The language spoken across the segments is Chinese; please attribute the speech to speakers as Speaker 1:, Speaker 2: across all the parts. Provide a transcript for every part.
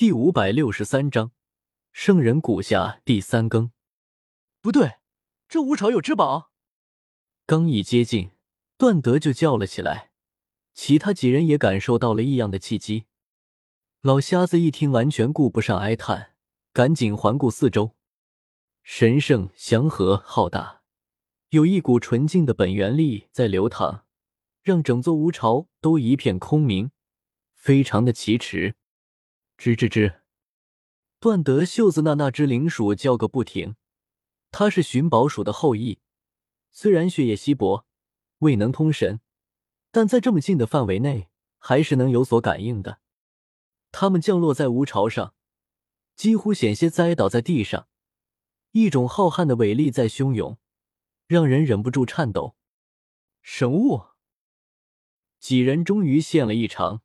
Speaker 1: 第五百六十三章，圣人谷下第三更。
Speaker 2: 不对，这吴朝有至宝。
Speaker 1: 刚一接近，段德就叫了起来，其他几人也感受到了异样的气机。老瞎子一听，完全顾不上哀叹，赶紧环顾四周，神圣、祥和、浩大，有一股纯净的本源力在流淌，让整座吴朝都一片空明，非常的奇耻。吱吱吱，段德袖子那那只灵鼠叫个不停。它是寻宝鼠的后裔，虽然血液稀薄，未能通神，但在这么近的范围内，还是能有所感应的。它们降落在吴巢上，几乎险些栽倒在地上。一种浩瀚的伟力在汹涌，让人忍不住颤抖。神物，几人终于现了一场，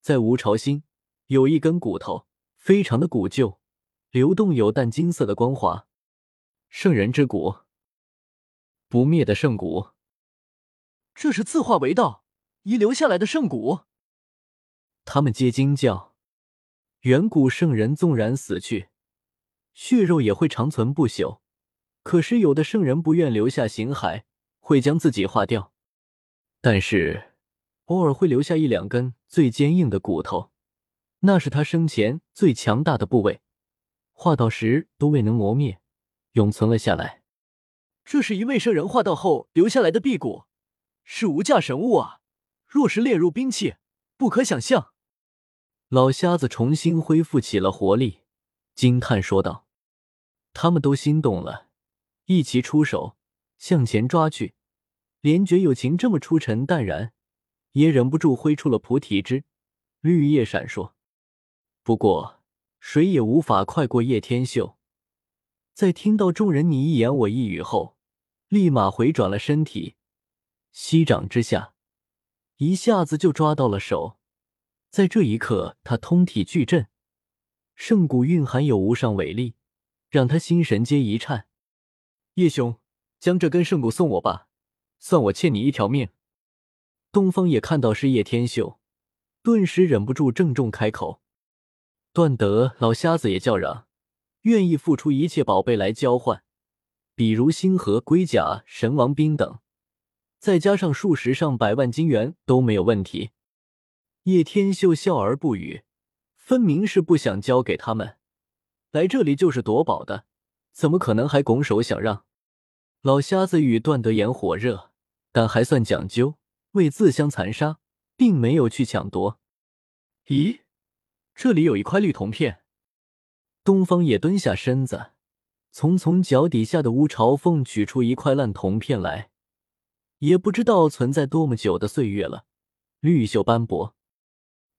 Speaker 1: 在吴巢心。有一根骨头，非常的古旧，流动有淡金色的光华。圣人之骨，不灭的圣骨。
Speaker 2: 这是自化为道遗留下来的圣骨。
Speaker 1: 他们皆惊叫。远古圣人纵然死去，血肉也会长存不朽。可是有的圣人不愿留下形骸，会将自己化掉。但是偶尔会留下一两根最坚硬的骨头。那是他生前最强大的部位，化道时都未能磨灭，永存了下来。
Speaker 2: 这是一位圣人化道后留下来的辟骨，是无价神物啊！若是炼入兵器，不可想象。
Speaker 1: 老瞎子重新恢复起了活力，惊叹说道：“他们都心动了，一齐出手向前抓去。连觉友情这么出尘淡然，也忍不住挥出了菩提枝，绿叶闪烁。”不过，谁也无法快过叶天秀。在听到众人你一言我一语后，立马回转了身体，息掌之下，一下子就抓到了手。在这一刻，他通体巨震，圣骨蕴含有无上伟力，让他心神皆一颤。叶兄，将这根圣骨送我吧，算我欠你一条命。东方也看到是叶天秀，顿时忍不住郑重开口。段德老瞎子也叫嚷，愿意付出一切宝贝来交换，比如星河龟甲、神王兵等，再加上数十上百万金元都没有问题。叶天秀笑而不语，分明是不想交给他们，来这里就是夺宝的，怎么可能还拱手想让？老瞎子与段德言火热，但还算讲究，为自相残杀，并没有去抢夺。咦？这里有一块绿铜片，东方也蹲下身子，从从脚底下的乌巢缝取出一块烂铜片来，也不知道存在多么久的岁月了，绿锈斑驳，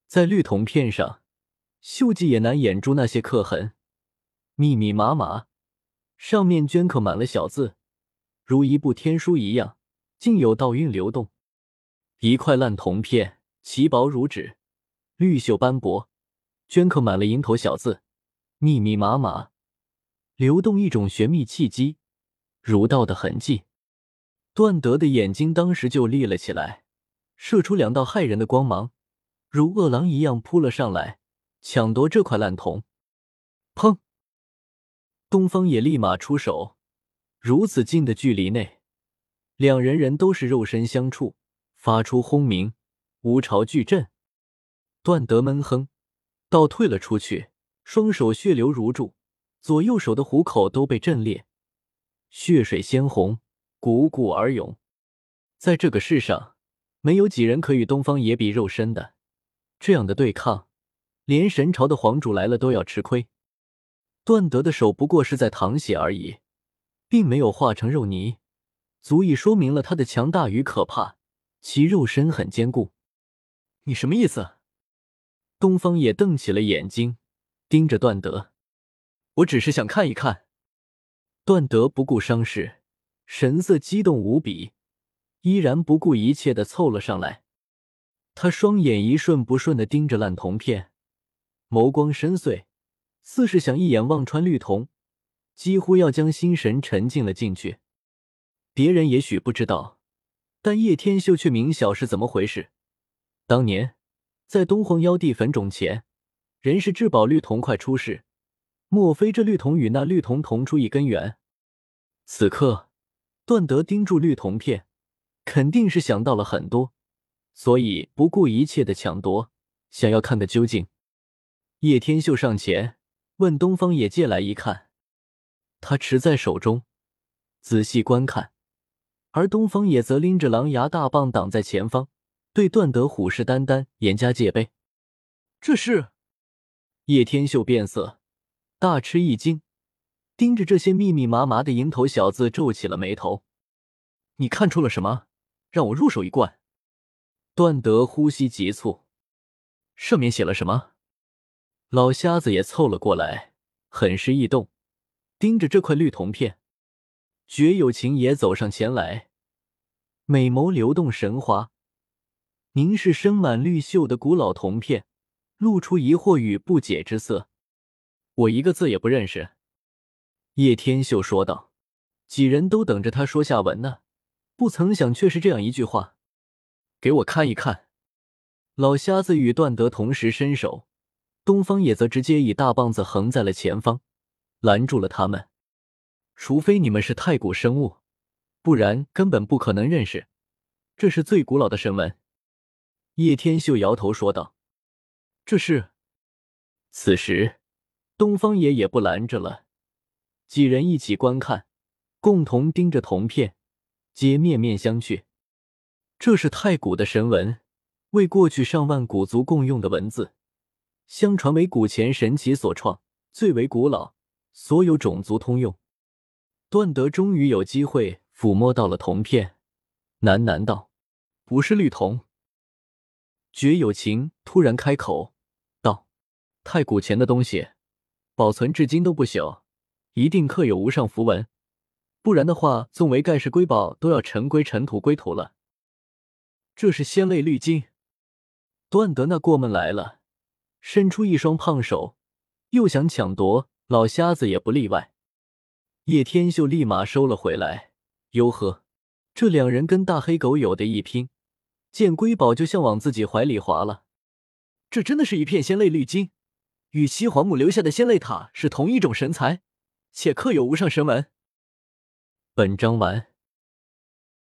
Speaker 1: 在绿铜片上，锈迹也难掩住那些刻痕，密密麻麻，上面镌刻满了小字，如一部天书一样，竟有道韵流动。一块烂铜片，其薄如纸，绿锈斑驳。镌刻满了蝇头小字，密密麻麻，流动一种玄秘气机，儒道的痕迹。段德的眼睛当时就立了起来，射出两道骇人的光芒，如饿狼一样扑了上来，抢夺这块烂铜。砰！东方也立马出手，如此近的距离内，两人人都是肉身相触，发出轰鸣，无巢巨震。段德闷哼。倒退了出去，双手血流如注，左右手的虎口都被震裂，血水鲜红，汩汩而涌。在这个世上，没有几人可与东方野比肉身的。这样的对抗，连神朝的皇主来了都要吃亏。段德的手不过是在淌血而已，并没有化成肉泥，足以说明了他的强大与可怕。其肉身很坚固。
Speaker 2: 你什么意思？
Speaker 1: 东方也瞪起了眼睛，盯着段德。
Speaker 2: 我只是想看一看。
Speaker 1: 段德不顾伤势，神色激动无比，依然不顾一切的凑了上来。他双眼一瞬不瞬的盯着烂铜片，眸光深邃，似是想一眼望穿绿铜，几乎要将心神沉浸了进去。别人也许不知道，但叶天秀却明晓是怎么回事。当年。在东皇妖帝坟冢前，人是至宝绿铜快出世，莫非这绿铜与那绿铜同出一根源？此刻，段德盯住绿铜片，肯定是想到了很多，所以不顾一切的抢夺，想要看个究竟。叶天秀上前问东方野借来一看，他持在手中，仔细观看，而东方野则拎着狼牙大棒挡在前方，对段德虎视眈眈，严加戒备。
Speaker 2: 这是
Speaker 1: 叶天秀变色，大吃一惊，盯着这些密密麻麻的蝇头小字皱起了眉头。
Speaker 2: 你看出了什么？让我入手一罐。
Speaker 1: 段德呼吸急促，
Speaker 2: 上面写了什么？
Speaker 1: 老瞎子也凑了过来，很是异动，盯着这块绿铜片。绝有情也走上前来，美眸流动神花，凝视生满绿锈的古老铜片，露出疑惑与不解之色。
Speaker 2: 我一个字也不认识。
Speaker 1: 叶天秀说道。几人都等着他说下文呢，不曾想却是这样一句话。
Speaker 2: 给我看一看。
Speaker 1: 老瞎子与段德同时伸手。东方野则直接以大棒子横在了前方，拦住了他们。
Speaker 2: 除非你们是太古生物，不然根本不可能认识。这是最古老的神文。
Speaker 1: 叶天秀摇头说道：“
Speaker 2: 这是。”
Speaker 1: 此时，东方野也不拦着了，几人一起观看，共同盯着铜片，皆面面相觑。这是太古的神文，为过去上万古族共用的文字。相传为古前神奇所创，最为古老，所有种族通用。段德终于有机会抚摸到了铜片，喃喃道：“
Speaker 2: 不是绿铜。”
Speaker 1: 绝有情突然开口道：“
Speaker 2: 太古前的东西，保存至今都不朽，一定刻有无上符文，不然的话，纵为盖世瑰宝，都要尘归尘土归土了。”
Speaker 1: 这是仙泪绿金。段德那过门来了。伸出一双胖手，又想抢夺，老瞎子也不例外。叶天秀立马收了回来。哟呵，这两人跟大黑狗有的一拼，见瑰宝就像往自己怀里滑了。
Speaker 2: 这真的是一片仙泪绿金，与西皇母留下的仙泪塔是同一种神材，且刻有无上神纹。
Speaker 1: 本章完。